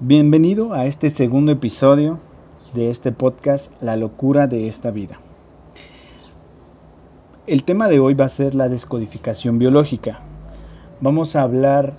Bienvenido a este segundo episodio de este podcast La locura de esta vida. El tema de hoy va a ser la descodificación biológica. Vamos a hablar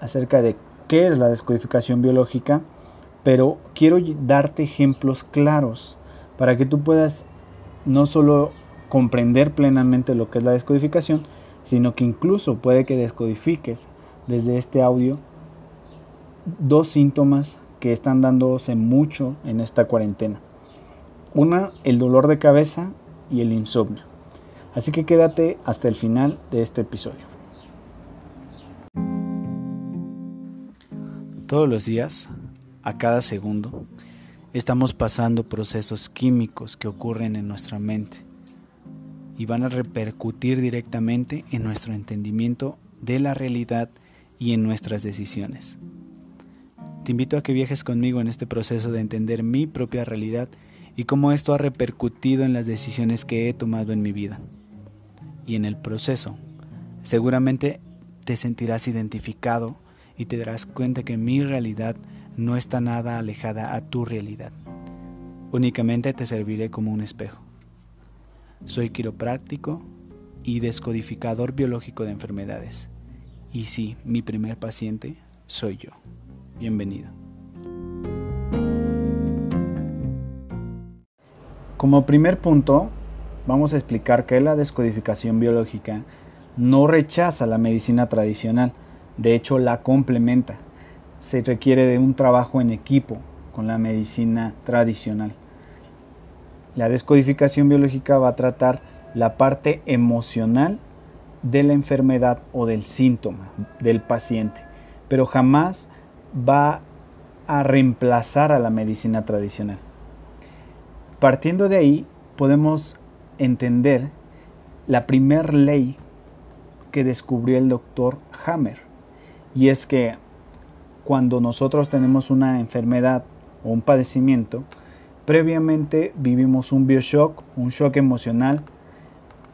acerca de qué es la descodificación biológica, pero quiero darte ejemplos claros para que tú puedas no solo comprender plenamente lo que es la descodificación, sino que incluso puede que descodifiques desde este audio dos síntomas que están dándose mucho en esta cuarentena. Una, el dolor de cabeza y el insomnio. Así que quédate hasta el final de este episodio. Todos los días, a cada segundo, estamos pasando procesos químicos que ocurren en nuestra mente y van a repercutir directamente en nuestro entendimiento de la realidad y en nuestras decisiones. Te invito a que viajes conmigo en este proceso de entender mi propia realidad y cómo esto ha repercutido en las decisiones que he tomado en mi vida. Y en el proceso, seguramente te sentirás identificado y te darás cuenta que mi realidad no está nada alejada a tu realidad. Únicamente te serviré como un espejo. Soy quiropráctico y descodificador biológico de enfermedades. Y sí, mi primer paciente soy yo. Bienvenido. Como primer punto, vamos a explicar que la descodificación biológica no rechaza la medicina tradicional, de hecho la complementa. Se requiere de un trabajo en equipo con la medicina tradicional. La descodificación biológica va a tratar la parte emocional de la enfermedad o del síntoma del paciente, pero jamás va a reemplazar a la medicina tradicional. Partiendo de ahí, podemos entender la primer ley que descubrió el doctor Hammer, y es que cuando nosotros tenemos una enfermedad o un padecimiento, previamente vivimos un bioshock, un shock emocional,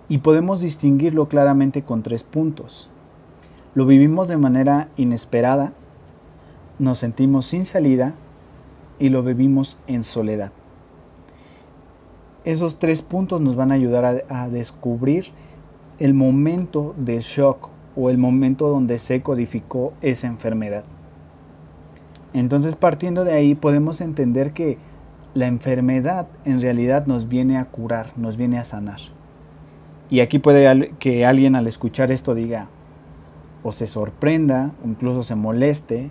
y podemos distinguirlo claramente con tres puntos. Lo vivimos de manera inesperada, nos sentimos sin salida y lo vivimos en soledad. Esos tres puntos nos van a ayudar a, descubrir el momento del shock o el momento donde se codificó esa enfermedad. Entonces partiendo de ahí podemos entender que la enfermedad en realidad nos viene a curar, nos viene a sanar. Y aquí puede que alguien al escuchar esto diga, o se sorprenda, incluso se moleste,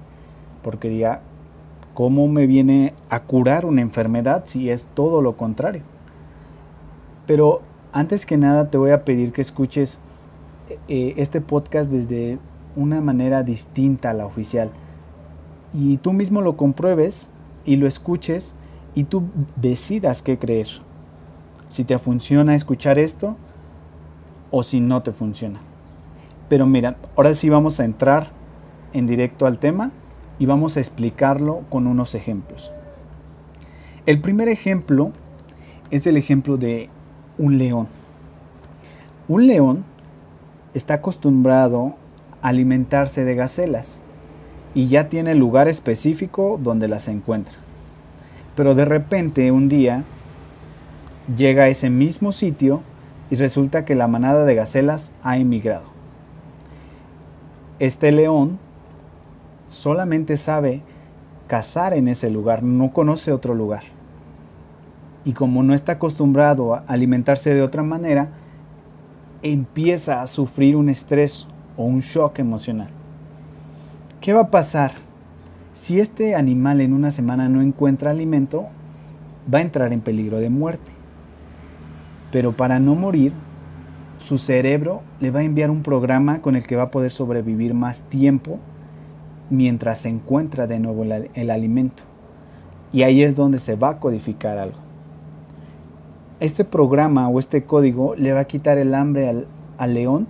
porque diga, ¿cómo me viene a curar una enfermedad si es todo lo contrario? Pero antes que nada te voy a pedir que escuches eh, este podcast desde una manera distinta a la oficial y tú mismo lo compruebes y lo escuches y tú decidas qué creer. Si te funciona escuchar esto o si no te funciona. Pero mira, ahora sí vamos a entrar en directo al tema y vamos a explicarlo con unos ejemplos. El primer ejemplo es el ejemplo de un león. Un león está acostumbrado a alimentarse de gacelas y ya tiene lugar específico donde las encuentra. Pero de repente un día llega a ese mismo sitio y resulta que la manada de gacelas ha emigrado. Este león solamente sabe cazar en ese lugar, no conoce otro lugar. Y como no está acostumbrado a alimentarse de otra manera, empieza a sufrir un estrés o un shock emocional. ¿Qué va a pasar? Si este animal en una semana no encuentra alimento, va a entrar en peligro de muerte. Pero para no morir, su cerebro le va a enviar un programa con el que va a poder sobrevivir más tiempo mientras se encuentra de nuevo el, alimento. Y ahí es donde se va a codificar algo. Este programa o este código le va a quitar el hambre al, león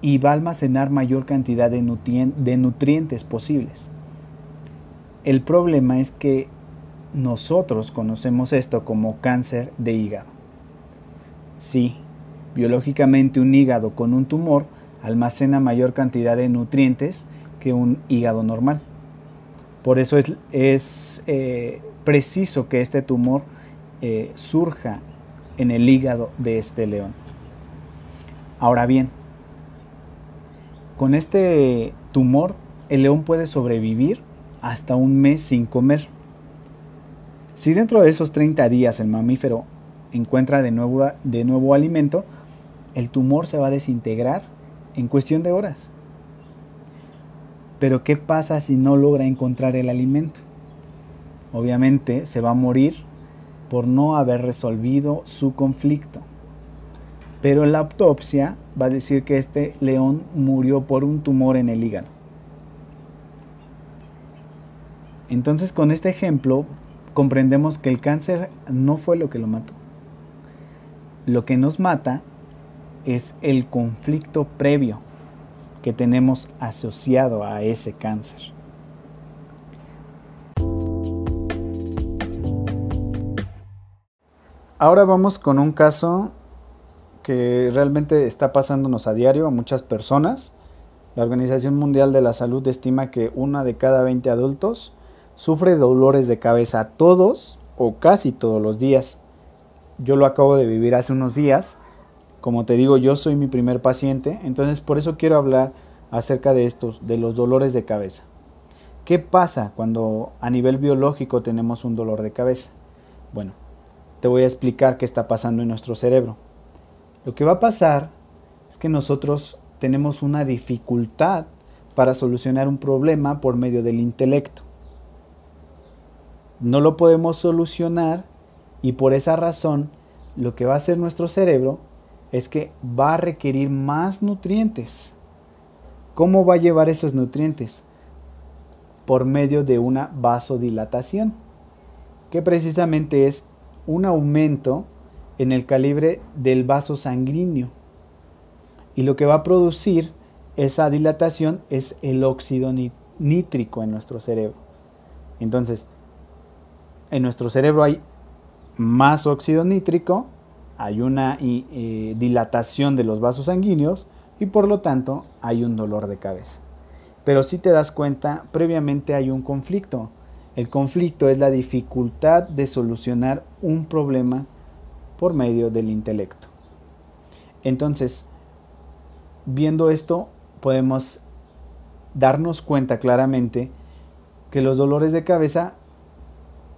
y va a almacenar mayor cantidad de, de nutrientes posibles. El problema es que nosotros conocemos esto como cáncer de hígado. Sí, biológicamente un hígado con un tumor almacena mayor cantidad de nutrientes que un hígado normal. Por eso es, eh, preciso que este tumor eh, surja en el hígado de este león. Ahora bien, con este tumor el león puede sobrevivir hasta un mes sin comer. Si dentro de esos 30 días el mamífero encuentra de nuevo, de nuevo alimento, el tumor se va a desintegrar en cuestión de horas. Pero ¿qué pasa si no logra encontrar el alimento? Obviamente se va a morir por no haber resolvido su conflicto. Pero la autopsia va a decir que este león murió por un tumor en el hígado. Entonces con este ejemplo comprendemos que el cáncer no fue lo que lo mató. Lo que nos mata es el conflicto previo que tenemos asociado a ese cáncer. Ahora vamos con un caso que realmente está pasándonos a diario a muchas personas. La Organización Mundial de la Salud estima que una de cada 20 adultos sufre dolores de cabeza todos o casi todos los días. Yo lo acabo de vivir hace unos días. Como te digo, yo soy mi primer paciente, entonces por eso quiero hablar acerca de estos, de los dolores de cabeza. ¿Qué pasa cuando a nivel biológico tenemos un dolor de cabeza? Bueno, te voy a explicar qué está pasando en nuestro cerebro. Lo que va a pasar es que nosotros tenemos una dificultad para solucionar un problema por medio del intelecto. No lo podemos solucionar y por esa razón lo que va a hacer nuestro cerebro es que va a requerir más nutrientes. ¿Cómo va a llevar esos nutrientes? Por medio de una vasodilatación, que precisamente es un aumento en el calibre del vaso sanguíneo. Y lo que va a producir esa dilatación es el óxido nítrico en nuestro cerebro. Entonces, en nuestro cerebro hay más óxido nítrico, hay una eh, dilatación de los vasos sanguíneos y por lo tanto hay un dolor de cabeza. Pero si te das cuenta, previamente hay un conflicto. El conflicto es la dificultad de solucionar un problema por medio del intelecto. Entonces, viendo esto, podemos darnos cuenta claramente que los dolores de cabeza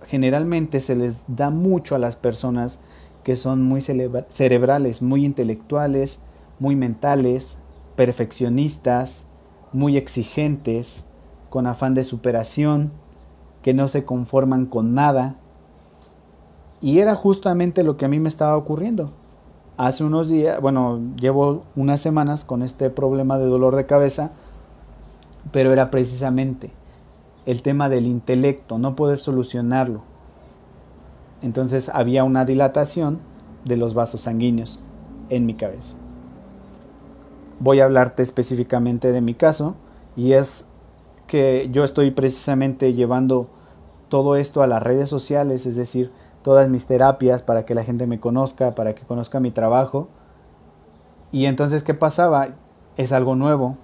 generalmente se les da mucho a las personas que son muy cerebrales, muy intelectuales, muy mentales, perfeccionistas, muy exigentes, con afán de superación, que no se conforman con nada. Y era justamente lo que a mí me estaba ocurriendo. Hace unos días, bueno, llevo unas semanas con este problema de dolor de cabeza, pero era precisamente el tema del intelecto, no poder solucionarlo. Entonces había una dilatación de los vasos sanguíneos en mi cabeza. Voy a hablarte específicamente de mi caso y es que yo estoy precisamente llevando todo esto a las redes sociales, es decir, todas mis terapias para que la gente me conozca, para que conozca mi trabajo. Y entonces, ¿qué pasaba? Es algo nuevo.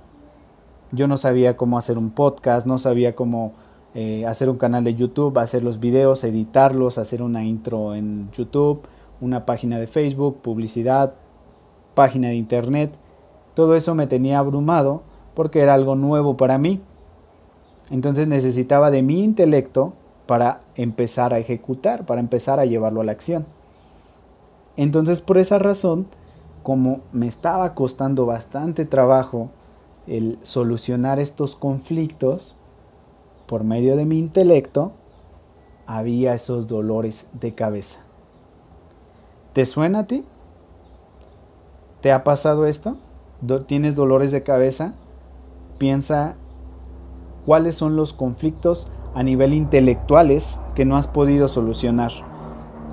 Yo no sabía cómo hacer un podcast, no sabía cómo eh, hacer un canal de YouTube, hacer los videos, editarlos, hacer una intro en YouTube, una página de Facebook, publicidad, página de internet. Todo eso me tenía abrumado porque era algo nuevo para mí. Entonces necesitaba de mi intelecto para empezar a ejecutar, para empezar a llevarlo a la acción. Entonces por esa razón, como me estaba costando bastante trabajo el solucionar estos conflictos por medio de mi intelecto, había esos dolores de cabeza. ¿Te suena a ti? ¿Te ha pasado esto? ¿Tienes dolores de cabeza? Piensa cuáles son los conflictos a nivel intelectuales que no has podido solucionar.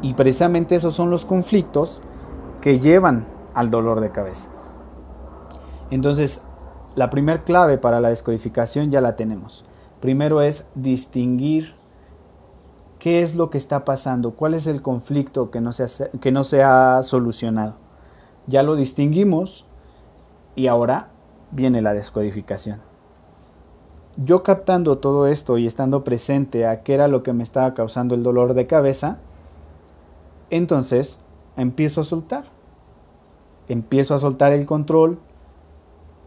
Y precisamente esos son los conflictos que llevan al dolor de cabeza. Entonces, la primer clave para la descodificación ya la tenemos. Primero es distinguir qué es lo que está pasando, cuál es el conflicto que no se ha, que no se ha solucionado. Ya lo distinguimos y ahora viene la descodificación. yo captando todo esto y estando presente a qué era lo que me estaba causando el dolor de cabeza, entonces empiezo a soltar. Empiezo a soltar el control,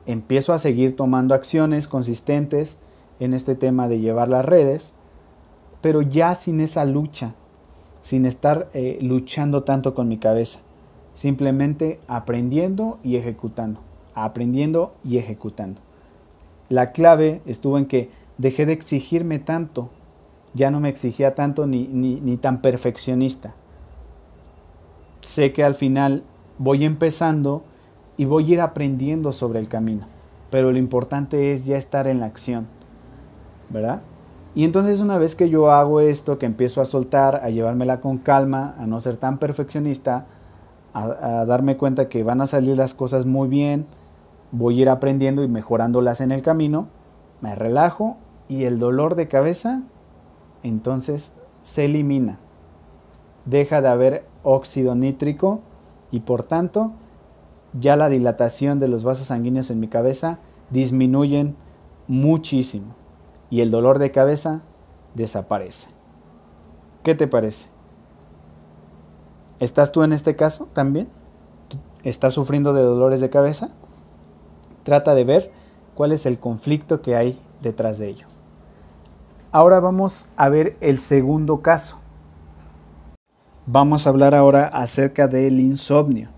empiezo a seguir tomando acciones consistentes en este tema de llevar las redes, pero ya sin esa lucha, sin estar eh, luchando tanto con mi cabeza, simplemente aprendiendo y ejecutando, aprendiendo y ejecutando. La clave estuvo en que dejé de exigirme tanto, ya no me exigía tanto ni, ni, tan perfeccionista. Sé que al final voy empezando y voy a ir aprendiendo sobre el camino, pero lo importante es ya estar en la acción, ¿verdad? Y entonces una vez que yo hago esto, que empiezo a soltar, a llevármela con calma, a no ser tan perfeccionista, a, a darme cuenta que van a salir las cosas muy bien, voy a ir aprendiendo y mejorándolas en el camino, me relajo y el dolor de cabeza entonces se elimina. Deja de haber óxido nítrico y por tanto ya la dilatación de los vasos sanguíneos en mi cabeza disminuyen muchísimo y el dolor de cabeza desaparece. ¿Qué te parece? ¿Estás tú en este caso también? ¿Estás sufriendo de dolores de cabeza? Trata de ver cuál es el conflicto que hay detrás de ello. Ahora vamos a ver el segundo caso. Vamos a hablar ahora acerca del insomnio,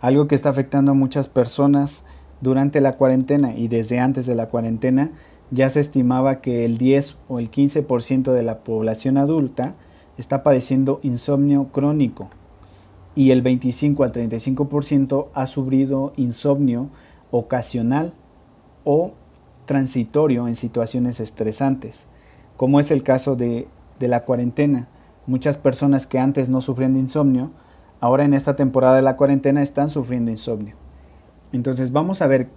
algo que está afectando a muchas personas durante la cuarentena y desde antes de la cuarentena ya se estimaba que el 10 o el 15% de la población adulta está padeciendo insomnio crónico y el 25 al 35% ha sufrido insomnio ocasional o transitorio en situaciones estresantes, como es el caso de, de la cuarentena. Muchas personas que antes no sufrían de insomnio, ahora en esta temporada de la cuarentena están sufriendo insomnio. Entonces vamos a ver,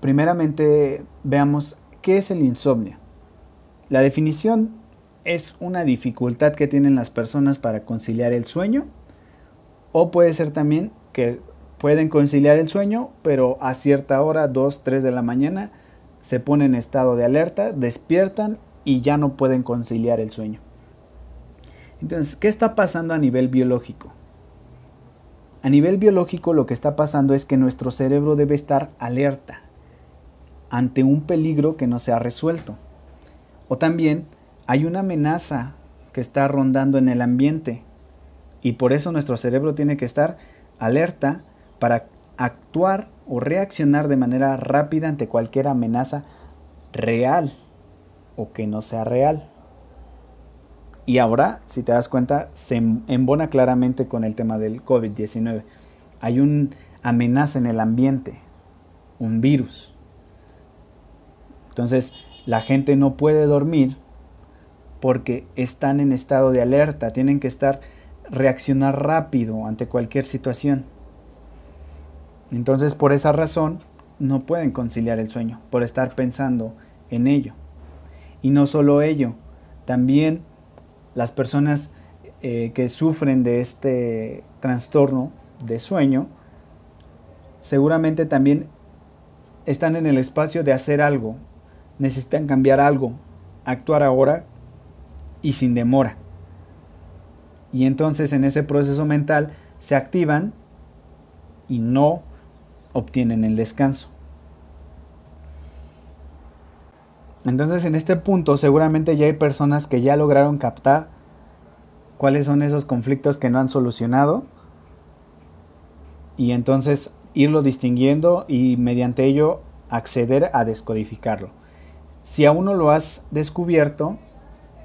primeramente veamos qué es el insomnio. La definición es una dificultad que tienen las personas para conciliar el sueño o puede ser también que pueden conciliar el sueño, pero a cierta hora, 2, 3 de la mañana, se ponen en estado de alerta, despiertan y ya no pueden conciliar el sueño. Entonces, ¿qué está pasando a nivel biológico? A nivel biológico lo que está pasando es que nuestro cerebro debe estar alerta ante un peligro que no se ha resuelto. O también hay una amenaza que está rondando en el ambiente y por eso nuestro cerebro tiene que estar alerta para actuar o reaccionar de manera rápida ante cualquier amenaza real o que no sea real. Y ahora, si te das cuenta, se embona claramente con el tema del COVID-19. Hay una amenaza en el ambiente, un virus. Entonces, la gente no puede dormir porque están en estado de alerta, tienen que estar reaccionar rápido ante cualquier situación. Entonces, por esa razón, no pueden conciliar el sueño, por estar pensando en ello. Y no solo ello, también las personas eh, que sufren de este trastorno de sueño, seguramente también están en el espacio de hacer algo, necesitan cambiar algo, actuar ahora y sin demora. Y entonces en ese proceso mental se activan y no obtienen el descanso. Entonces en este punto seguramente ya hay personas que ya lograron captar cuáles son esos conflictos que no han solucionado y entonces irlo distinguiendo y mediante ello acceder a descodificarlo. Si aún no lo has descubierto,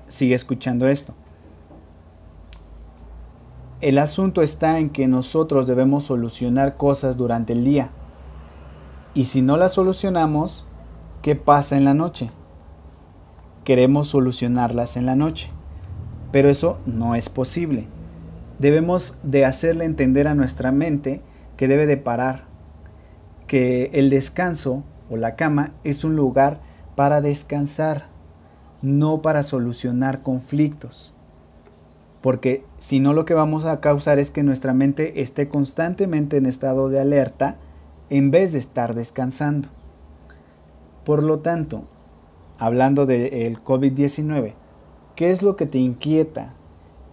sigue escuchando esto. El asunto está en que nosotros debemos solucionar cosas durante el día. Y si no las solucionamos, ¿qué pasa en la noche? Queremos solucionarlas en la noche. Pero eso no es posible. Debemos de hacerle entender a nuestra mente que debe de parar, que el descanso o la cama es un lugar para descansar, no para solucionar conflictos porque si no lo que vamos a causar es que nuestra mente esté constantemente en estado de alerta en vez de estar descansando. Por lo tanto, hablando del COVID-19, ¿qué es lo que te inquieta?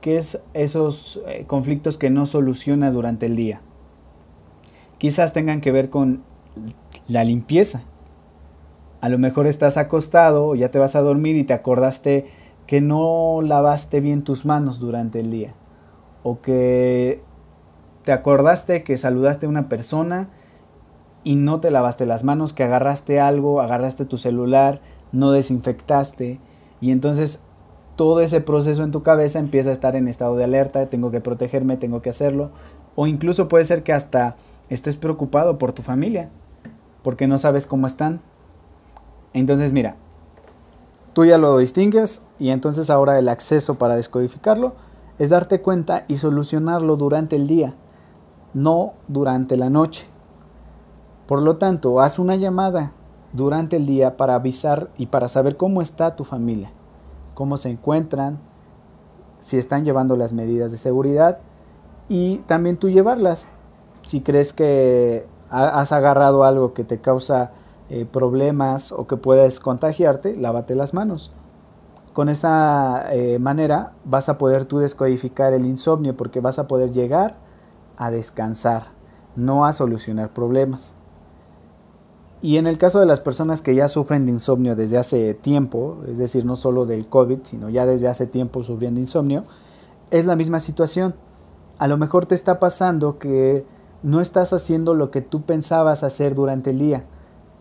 ¿Qué es esos eh, conflictos que no solucionas durante el día? Quizás tengan que ver con la limpieza. A lo mejor estás acostado ya te vas a dormir y te acordaste que no lavaste bien tus manos durante el día. O que te acordaste que saludaste a una persona y no te lavaste las manos, que agarraste algo, agarraste tu celular, no desinfectaste y entonces todo ese proceso en tu cabeza empieza a estar en estado de alerta, tengo que protegerme, tengo que hacerlo, o incluso puede ser que hasta estés preocupado por tu familia, porque no sabes cómo están. Entonces mira, tú ya lo distingues y entonces ahora el acceso para descodificarlo es darte cuenta y solucionarlo durante el día, no durante la noche. Por lo tanto, haz una llamada durante el día para avisar y para saber cómo está tu familia, cómo se encuentran, si están llevando las medidas de seguridad y también tú llevarlas. Si crees que has agarrado algo que te causa eh, problemas o que puedes contagiarte, lávate las manos. Con esa eh, manera vas a poder tú descodificar el insomnio porque vas a poder llegar a descansar, no a solucionar problemas. Y en el caso de las personas que ya sufren de insomnio desde hace tiempo, es decir, no solo del COVID, sino ya desde hace tiempo sufriendo insomnio, es la misma situación. A lo mejor te está pasando que no estás haciendo lo que tú pensabas hacer durante el día.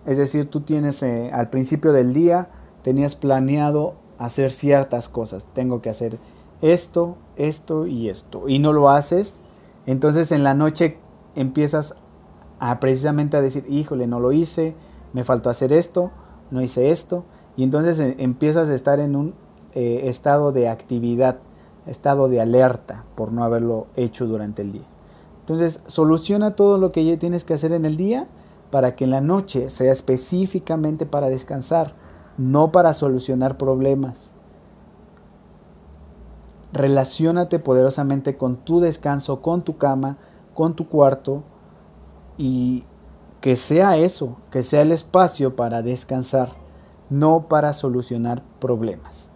Es decir, tú tienes eh, al principio del día, tenías planeado hacer ciertas cosas. Tengo que hacer esto, esto y esto. Y no lo haces. Entonces en la noche empiezas a precisamente a decir, híjole, no lo hice, me faltó hacer esto, no hice esto, y entonces eh, empiezas a estar en un eh, estado de actividad, estado de alerta por no haberlo hecho durante el día. Entonces, soluciona todo lo que tienes que hacer en el día para que en la noche sea específicamente para descansar, no para solucionar problemas. Relaciónate poderosamente con tu descanso, con tu cama, con tu cuarto, y que sea eso, que sea el espacio para descansar, no para solucionar problemas.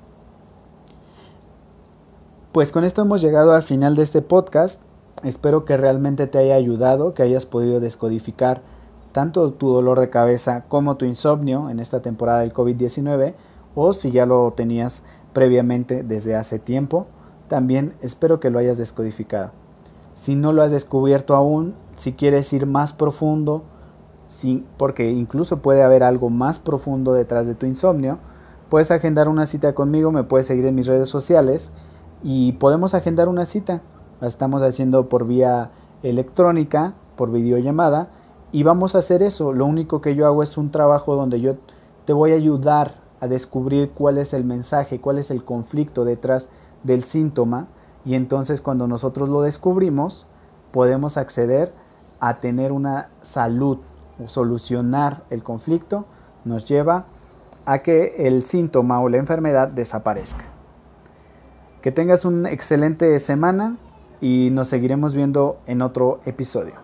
Pues con esto hemos llegado al final de este podcast. Espero que realmente te haya ayudado, que hayas podido descodificar tanto tu dolor de cabeza como tu insomnio en esta temporada del COVID-19 o si ya lo tenías previamente desde hace tiempo, también espero que lo hayas descodificado. Si no lo has descubierto aún, si quieres ir más profundo, porque incluso puede haber algo más profundo detrás de tu insomnio, puedes agendar una cita conmigo, me puedes seguir en mis redes sociales y podemos agendar una cita. La estamos haciendo por vía electrónica, por videollamada, y vamos a hacer eso. Lo único que yo hago es un trabajo donde yo te voy a ayudar a descubrir cuál es el mensaje, cuál es el conflicto detrás del síntoma, y entonces cuando nosotros lo descubrimos, podemos acceder a tener una salud o solucionar el conflicto nos lleva a que el síntoma o la enfermedad desaparezca. Que tengas una excelente semana y nos seguiremos viendo en otro episodio.